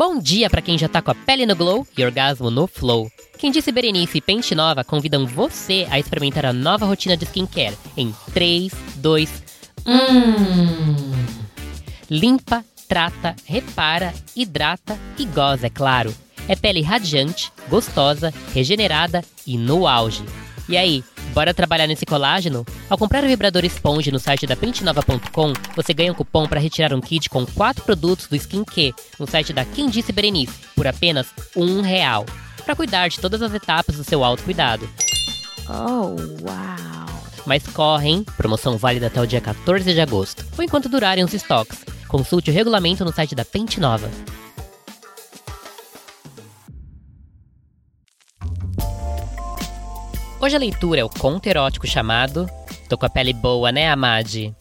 Bom dia para quem já tá com a pele no glow e orgasmo no flow. Quem disse Berenice e Pente Nova convidam você a experimentar a nova rotina de skincare em 3, 2, 1. Limpa, trata, repara, hidrata e goza, é claro. É pele radiante, gostosa, regenerada e no auge. E aí, bora trabalhar nesse colágeno? Ao comprar o vibrador Esponge no site da pentenova.com, você ganha um cupom para retirar um kit com 4 produtos do Skin Q no site da Quem Disse Berenice, por apenas um real. Para cuidar de todas as etapas do seu autocuidado. Oh, uau! Mas corre, hein? Promoção válida até o dia 14 de agosto, ou enquanto durarem os estoques. Consulte o regulamento no site da Pente Nova. Hoje a leitura é o conto erótico chamado Tô com a pele boa, né, Amade?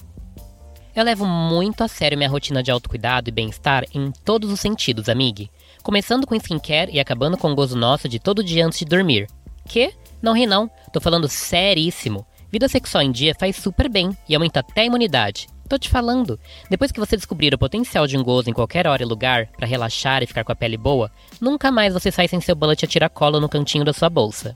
Eu levo muito a sério minha rotina de autocuidado e bem-estar em todos os sentidos, amigue. Começando com skincare e acabando com o gozo nosso de todo dia antes de dormir. Que? Não ri não, tô falando seríssimo. Vida sexual em dia faz super bem e aumenta até a imunidade. Tô te falando. Depois que você descobrir o potencial de um gozo em qualquer hora e lugar para relaxar e ficar com a pele boa, nunca mais você sai sem seu bullet a tiracolo no cantinho da sua bolsa.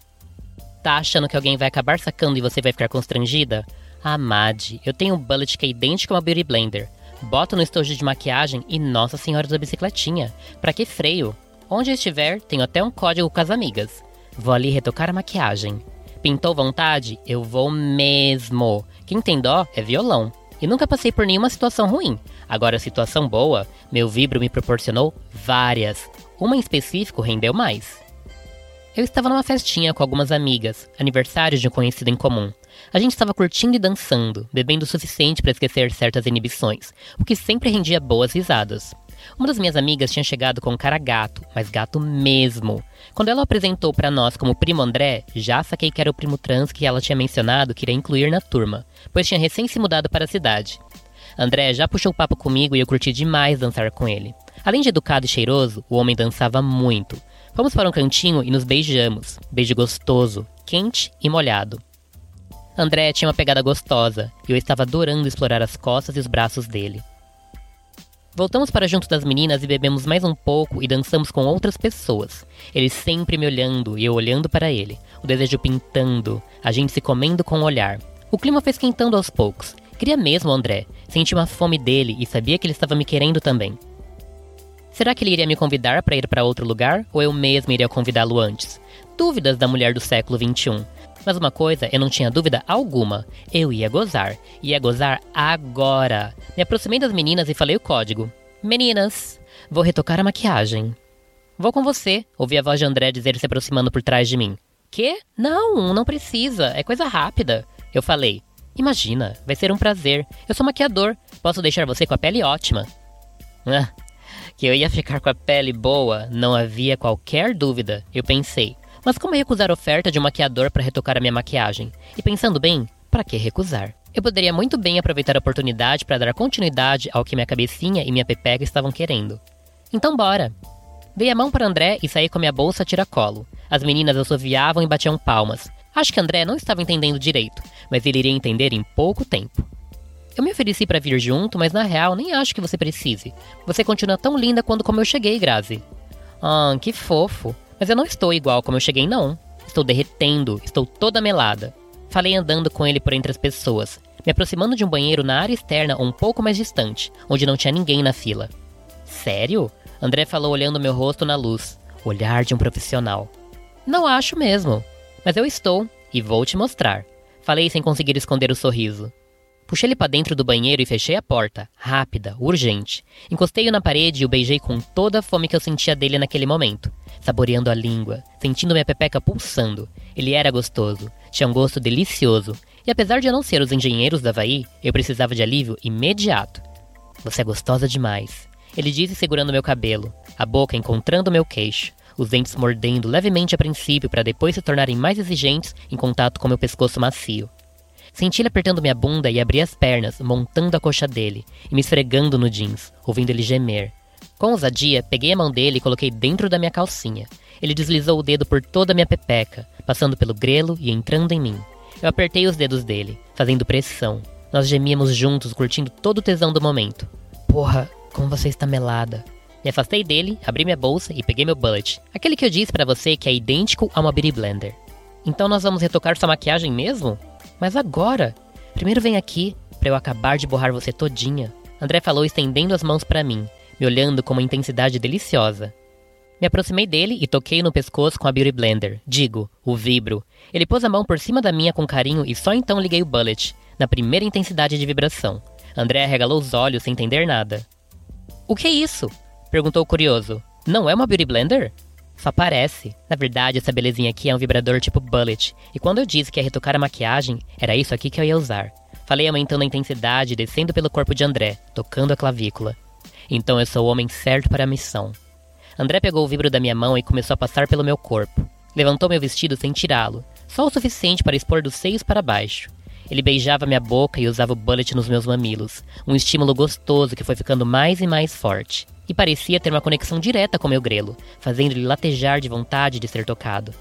Tá achando que alguém vai acabar sacando e você vai ficar constrangida? Amade, eu tenho um bullet que é idêntico a uma Beauty Blender. Boto no estojo de maquiagem e Nossa Senhora da Bicicletinha. Pra que freio? Onde eu estiver, tenho até um código com as amigas. Vou ali retocar a maquiagem. Pintou vontade? Eu vou mesmo. Quem tem dó é violão. E nunca passei por nenhuma situação ruim. Agora, situação boa, meu vibro me proporcionou várias. Uma em específico rendeu mais. Eu estava numa festinha com algumas amigas, aniversário de um conhecido em comum. A gente estava curtindo e dançando, bebendo o suficiente para esquecer certas inibições, o que sempre rendia boas risadas. Uma das minhas amigas tinha chegado com um cara gato, mas gato mesmo. Quando ela o apresentou para nós como primo André, já saquei que era o primo trans que ela tinha mencionado que iria incluir na turma, pois tinha recém se mudado para a cidade. André já puxou papo comigo e eu curti demais dançar com ele. Além de educado e cheiroso, o homem dançava muito. Fomos para um cantinho e nos beijamos. Beijo gostoso, quente e molhado. André tinha uma pegada gostosa e eu estava adorando explorar as costas e os braços dele. Voltamos para junto das meninas e bebemos mais um pouco e dançamos com outras pessoas. Ele sempre me olhando e eu olhando para ele, o desejo pintando, a gente se comendo com o olhar. O clima foi esquentando aos poucos. Queria mesmo André, senti uma fome dele e sabia que ele estava me querendo também. Será que ele iria me convidar para ir para outro lugar ou eu mesmo iria convidá-lo antes? Dúvidas da mulher do século XXI. Mas uma coisa eu não tinha dúvida alguma: eu ia gozar. Ia gozar agora. Me aproximei das meninas e falei o código: Meninas, vou retocar a maquiagem. Vou com você, ouvi a voz de André dizer se aproximando por trás de mim. Que? Não, não precisa, é coisa rápida. Eu falei: Imagina, vai ser um prazer. Eu sou maquiador, posso deixar você com a pele ótima. Ah, que eu ia ficar com a pele boa, não havia qualquer dúvida, eu pensei. Mas como recusar a oferta de um maquiador para retocar a minha maquiagem? E pensando bem, para que recusar? Eu poderia muito bem aproveitar a oportunidade para dar continuidade ao que minha cabecinha e minha pepeca estavam querendo. Então bora! Dei a mão para André e saí com a minha bolsa tiracolo. As meninas assoviavam e batiam palmas. Acho que André não estava entendendo direito, mas ele iria entender em pouco tempo. Eu me ofereci para vir junto, mas na real nem acho que você precise. Você continua tão linda quando como eu cheguei, Grazi. Ah, que fofo. Mas eu não estou igual como eu cheguei, não. Estou derretendo, estou toda melada. Falei andando com ele por entre as pessoas, me aproximando de um banheiro na área externa um pouco mais distante, onde não tinha ninguém na fila. Sério? André falou olhando meu rosto na luz. Olhar de um profissional. Não acho mesmo. Mas eu estou, e vou te mostrar. Falei sem conseguir esconder o sorriso. Puxei ele para dentro do banheiro e fechei a porta, rápida, urgente. Encostei-o na parede e o beijei com toda a fome que eu sentia dele naquele momento, saboreando a língua, sentindo minha pepeca pulsando. Ele era gostoso, tinha um gosto delicioso, e apesar de eu não ser os engenheiros da Havaí, eu precisava de alívio imediato. Você é gostosa demais, ele disse segurando meu cabelo, a boca encontrando meu queixo, os dentes mordendo levemente a princípio para depois se tornarem mais exigentes em contato com meu pescoço macio. Senti ele apertando minha bunda e abri as pernas, montando a coxa dele e me esfregando no jeans, ouvindo ele gemer. Com ousadia, peguei a mão dele e coloquei dentro da minha calcinha. Ele deslizou o dedo por toda a minha pepeca, passando pelo grelo e entrando em mim. Eu apertei os dedos dele, fazendo pressão. Nós gemíamos juntos, curtindo todo o tesão do momento. Porra, como você está melada. Me afastei dele, abri minha bolsa e peguei meu bullet. Aquele que eu disse para você que é idêntico a uma Beauty Blender. Então nós vamos retocar sua maquiagem mesmo? Mas agora! Primeiro vem aqui, para eu acabar de borrar você todinha. André falou estendendo as mãos para mim, me olhando com uma intensidade deliciosa. Me aproximei dele e toquei no pescoço com a Beauty Blender. Digo, o vibro. Ele pôs a mão por cima da minha com carinho e só então liguei o bullet, na primeira intensidade de vibração. André arregalou os olhos sem entender nada. O que é isso? Perguntou curioso. Não é uma Beauty Blender? Só parece. Na verdade, essa belezinha aqui é um vibrador tipo Bullet. E quando eu disse que ia retocar a maquiagem, era isso aqui que eu ia usar. Falei aumentando a intensidade, descendo pelo corpo de André, tocando a clavícula. Então eu sou o homem certo para a missão. André pegou o vibro da minha mão e começou a passar pelo meu corpo. Levantou meu vestido sem tirá-lo, só o suficiente para expor dos seios para baixo. Ele beijava minha boca e usava o bullet nos meus mamilos, um estímulo gostoso que foi ficando mais e mais forte e parecia ter uma conexão direta com meu grelo, fazendo-lhe latejar de vontade de ser tocado.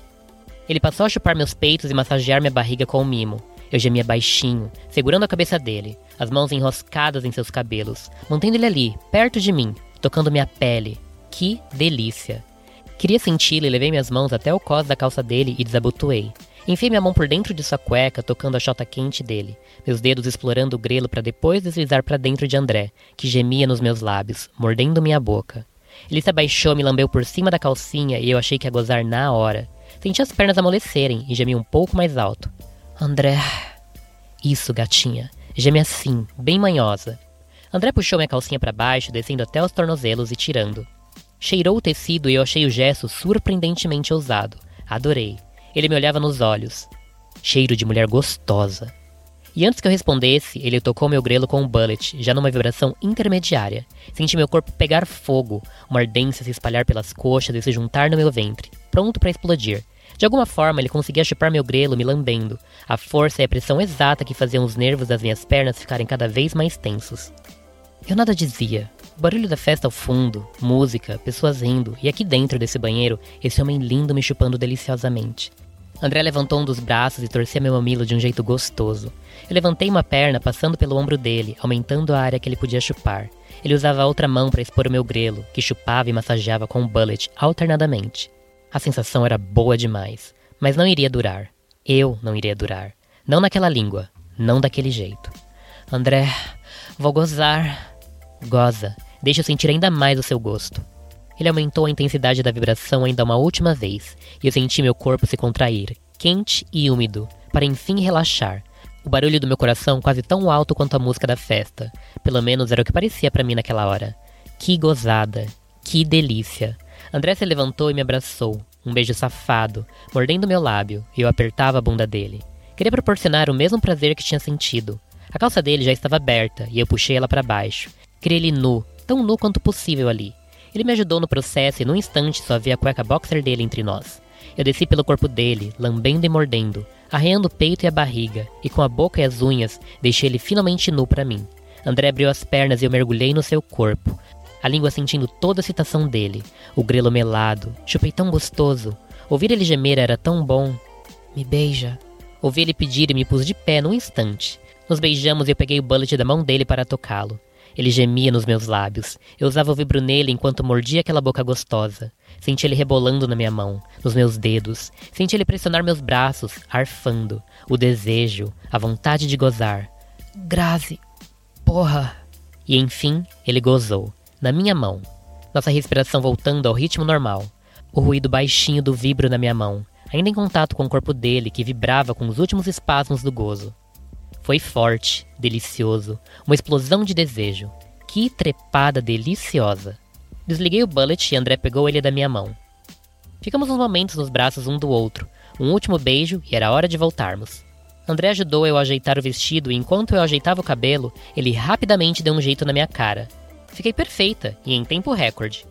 Ele passou a chupar meus peitos e massagear minha barriga com o mimo. Eu gemia baixinho, segurando a cabeça dele, as mãos enroscadas em seus cabelos, mantendo ele ali, perto de mim, tocando minha pele. Que delícia! Queria senti-lo e levei minhas mãos até o cós da calça dele e desabotoei. Enfiei minha mão por dentro de sua cueca, tocando a chota quente dele, meus dedos explorando o grelo para depois deslizar para dentro de André, que gemia nos meus lábios, mordendo minha boca. Ele se abaixou, me lambeu por cima da calcinha e eu achei que ia gozar na hora. Senti as pernas amolecerem e gemi um pouco mais alto. André. Isso, gatinha. Geme assim, bem manhosa. André puxou minha calcinha para baixo, descendo até os tornozelos e tirando. Cheirou o tecido e eu achei o gesto surpreendentemente ousado. Adorei. Ele me olhava nos olhos. Cheiro de mulher gostosa. E antes que eu respondesse, ele tocou meu grelo com um bullet, já numa vibração intermediária. Senti meu corpo pegar fogo, uma ardência se espalhar pelas coxas e se juntar no meu ventre, pronto para explodir. De alguma forma, ele conseguia chupar meu grelo me lambendo, a força e a pressão exata que faziam os nervos das minhas pernas ficarem cada vez mais tensos. Eu nada dizia. O barulho da festa ao fundo, música, pessoas rindo, e aqui dentro desse banheiro, esse homem lindo me chupando deliciosamente. André levantou um dos braços e torcia meu mamilo de um jeito gostoso. Eu levantei uma perna passando pelo ombro dele, aumentando a área que ele podia chupar. Ele usava a outra mão para expor o meu grelo, que chupava e massageava com um bullet alternadamente. A sensação era boa demais, mas não iria durar. Eu não iria durar. Não naquela língua, não daquele jeito. André, vou gozar. Goza, deixa eu sentir ainda mais o seu gosto. Ele aumentou a intensidade da vibração ainda uma última vez, e eu senti meu corpo se contrair, quente e úmido, para enfim relaxar. O barulho do meu coração quase tão alto quanto a música da festa. Pelo menos era o que parecia para mim naquela hora. Que gozada! Que delícia! André se levantou e me abraçou, um beijo safado, mordendo meu lábio, e eu apertava a bunda dele. Queria proporcionar o mesmo prazer que tinha sentido. A calça dele já estava aberta e eu puxei ela para baixo. Queria ele nu, tão nu quanto possível ali. Ele me ajudou no processo e num instante só vi a cueca boxer dele entre nós. Eu desci pelo corpo dele, lambendo e mordendo, arreando o peito e a barriga, e com a boca e as unhas deixei ele finalmente nu para mim. André abriu as pernas e eu mergulhei no seu corpo, a língua sentindo toda a excitação dele, o grelo melado. Chupei tão gostoso. Ouvir ele gemer era tão bom. Me beija. Ouvi ele pedir e me pus de pé num instante. Nos beijamos e eu peguei o bullet da mão dele para tocá-lo. Ele gemia nos meus lábios. Eu usava o vibro nele enquanto mordia aquela boca gostosa. Senti ele rebolando na minha mão, nos meus dedos. Senti ele pressionar meus braços, arfando. O desejo, a vontade de gozar. Grazi, porra! E enfim, ele gozou, na minha mão. Nossa respiração voltando ao ritmo normal. O ruído baixinho do vibro na minha mão, ainda em contato com o corpo dele que vibrava com os últimos espasmos do gozo. Foi forte, delicioso, uma explosão de desejo. Que trepada deliciosa! Desliguei o bullet e André pegou ele da minha mão. Ficamos uns momentos nos braços um do outro, um último beijo e era hora de voltarmos. André ajudou eu a ajeitar o vestido e enquanto eu ajeitava o cabelo, ele rapidamente deu um jeito na minha cara. Fiquei perfeita e em tempo recorde.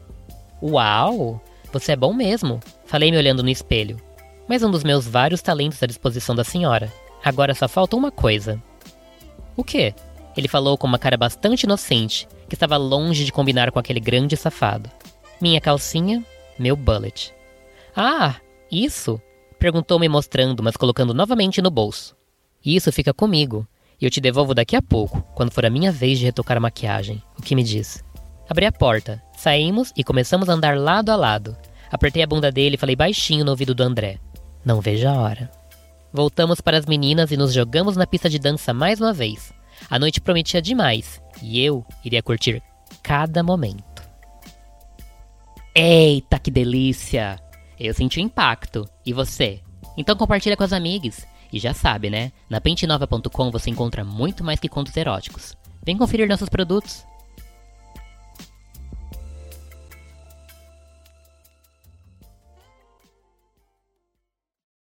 Uau! Você é bom mesmo, falei me olhando no espelho. Mas um dos meus vários talentos à disposição da senhora. Agora só falta uma coisa. O quê? Ele falou com uma cara bastante inocente, que estava longe de combinar com aquele grande safado. Minha calcinha, meu bullet. Ah, isso? Perguntou-me mostrando, mas colocando novamente no bolso. Isso fica comigo, e eu te devolvo daqui a pouco, quando for a minha vez de retocar a maquiagem. O que me diz? Abri a porta, Saímos e começamos a andar lado a lado. Apertei a bunda dele e falei baixinho no ouvido do André: Não vejo a hora. Voltamos para as meninas e nos jogamos na pista de dança mais uma vez. A noite prometia demais e eu iria curtir cada momento. Eita, que delícia! Eu senti o impacto. E você? Então compartilha com as amigas. E já sabe, né? Na pentenova.com você encontra muito mais que contos eróticos. Vem conferir nossos produtos.